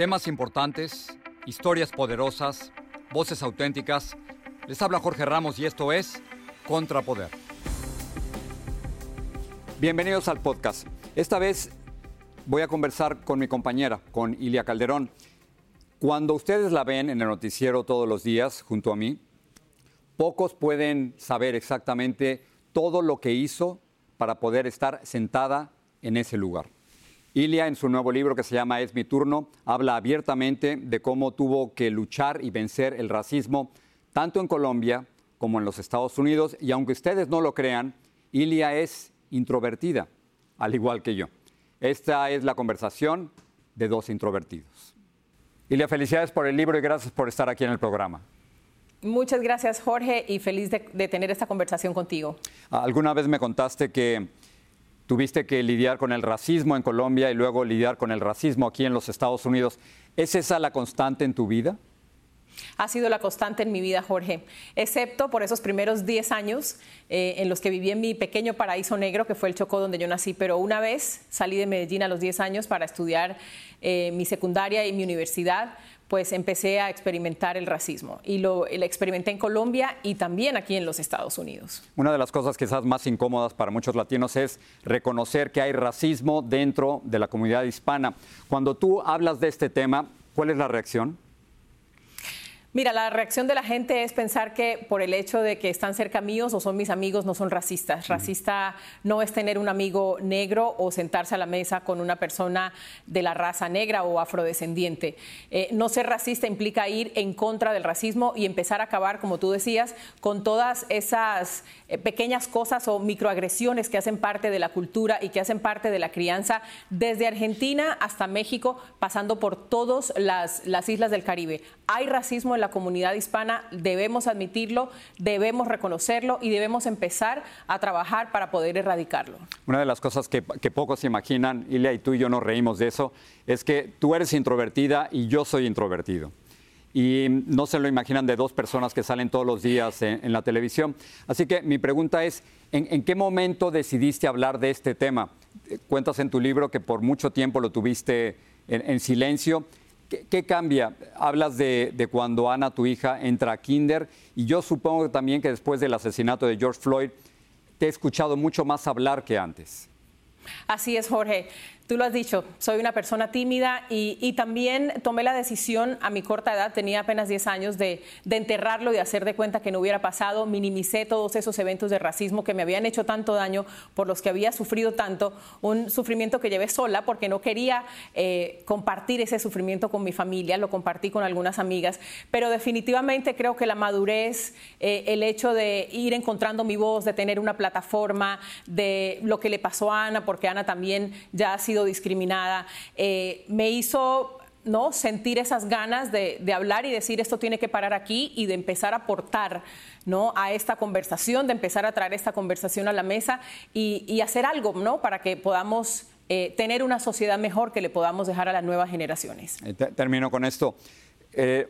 Temas importantes, historias poderosas, voces auténticas. Les habla Jorge Ramos y esto es Contrapoder. Bienvenidos al podcast. Esta vez voy a conversar con mi compañera, con Ilia Calderón. Cuando ustedes la ven en el noticiero todos los días junto a mí, pocos pueden saber exactamente todo lo que hizo para poder estar sentada en ese lugar. Ilia, en su nuevo libro que se llama Es mi turno, habla abiertamente de cómo tuvo que luchar y vencer el racismo tanto en Colombia como en los Estados Unidos. Y aunque ustedes no lo crean, Ilia es introvertida, al igual que yo. Esta es la conversación de dos introvertidos. Ilia, felicidades por el libro y gracias por estar aquí en el programa. Muchas gracias, Jorge, y feliz de, de tener esta conversación contigo. Alguna vez me contaste que tuviste que lidiar con el racismo en Colombia y luego lidiar con el racismo aquí en los Estados Unidos. ¿Es esa la constante en tu vida? Ha sido la constante en mi vida, Jorge, excepto por esos primeros 10 años eh, en los que viví en mi pequeño paraíso negro, que fue el Chocó donde yo nací. Pero una vez salí de Medellín a los 10 años para estudiar eh, mi secundaria y mi universidad, pues empecé a experimentar el racismo y lo, lo, experimenté en Colombia y también aquí en los Estados Unidos. Una de las cosas quizás más incómodas para muchos latinos es reconocer que hay racismo dentro de la comunidad hispana. Cuando tú hablas de este tema, ¿cuál es la reacción? Mira, la reacción de la gente es pensar que por el hecho de que están cerca míos o son mis amigos no son racistas. Racista no es tener un amigo negro o sentarse a la mesa con una persona de la raza negra o afrodescendiente. Eh, no ser racista implica ir en contra del racismo y empezar a acabar, como tú decías, con todas esas eh, pequeñas cosas o microagresiones que hacen parte de la cultura y que hacen parte de la crianza desde Argentina hasta México, pasando por todas las, las islas del Caribe. Hay racismo en la comunidad hispana, debemos admitirlo, debemos reconocerlo y debemos empezar a trabajar para poder erradicarlo. Una de las cosas que, que pocos se imaginan, Ilia y tú y yo nos reímos de eso, es que tú eres introvertida y yo soy introvertido y no se lo imaginan de dos personas que salen todos los días en, la televisión. Así que mi pregunta es, ¿en, ¿en, qué momento decidiste hablar de este tema? Cuentas en tu libro que por mucho tiempo lo tuviste en silencio. ¿Qué, ¿Qué, cambia? Hablas de, de, cuando Ana, tu hija, entra a kinder y yo supongo también que después del asesinato de George Floyd te he escuchado mucho más hablar que antes. Así es, Jorge. Tú lo has dicho, soy una persona tímida y, y, también tomé la decisión a mi corta edad, tenía apenas 10 años, de, de, enterrarlo y hacer de cuenta que no hubiera pasado. Minimicé todos esos eventos de racismo que me habían hecho tanto daño, por los que había sufrido tanto, un sufrimiento que llevé sola porque no quería eh, compartir ese sufrimiento con mi familia, lo compartí con algunas amigas, pero definitivamente creo que la madurez, eh, el hecho de ir encontrando mi voz, de tener una plataforma, de lo que le pasó a Ana, porque Ana también ya ha sido discriminada, eh, me hizo ¿no? sentir esas ganas de, hablar y decir esto tiene que parar aquí y de empezar a aportar ¿no? a esta conversación, de empezar a traer esta conversación a la mesa y, hacer algo ¿no? para que podamos eh, tener una sociedad mejor que le podamos dejar a las nuevas generaciones. Eh, termino con esto.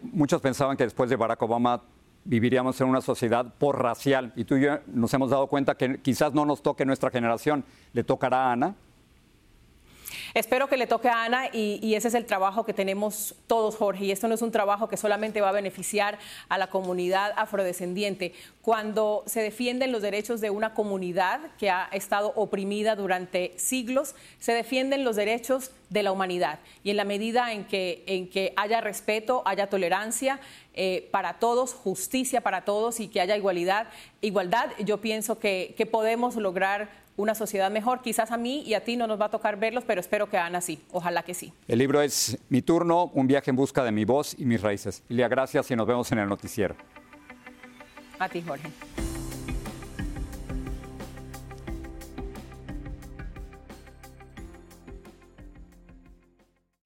Muchos pensaban que después de Barack Obama viviríamos en una sociedad por racial y tú y yo nos hemos dado cuenta que quizás no nos toque nuestra generación, le tocará a Ana. Espero que le toque a Ana y, ese es el trabajo que tenemos todos, Jorge. Y esto no es un trabajo que solamente va a beneficiar a la comunidad afrodescendiente. Cuando se defienden los derechos de una comunidad que ha estado oprimida durante siglos, se defienden los derechos de la humanidad. Y en la medida en que, haya respeto, haya tolerancia eh, para todos, justicia para todos y que haya igualdad, igualdad yo pienso que podemos lograr una sociedad mejor. Quizás a mí y a ti no nos va a tocar verlos, pero espero que a Ana sí. Ojalá que sí. El libro es Mi turno, un viaje en busca de mi voz y mis raíces. Ilia, gracias y nos vemos en el noticiero. A ti, Jorge.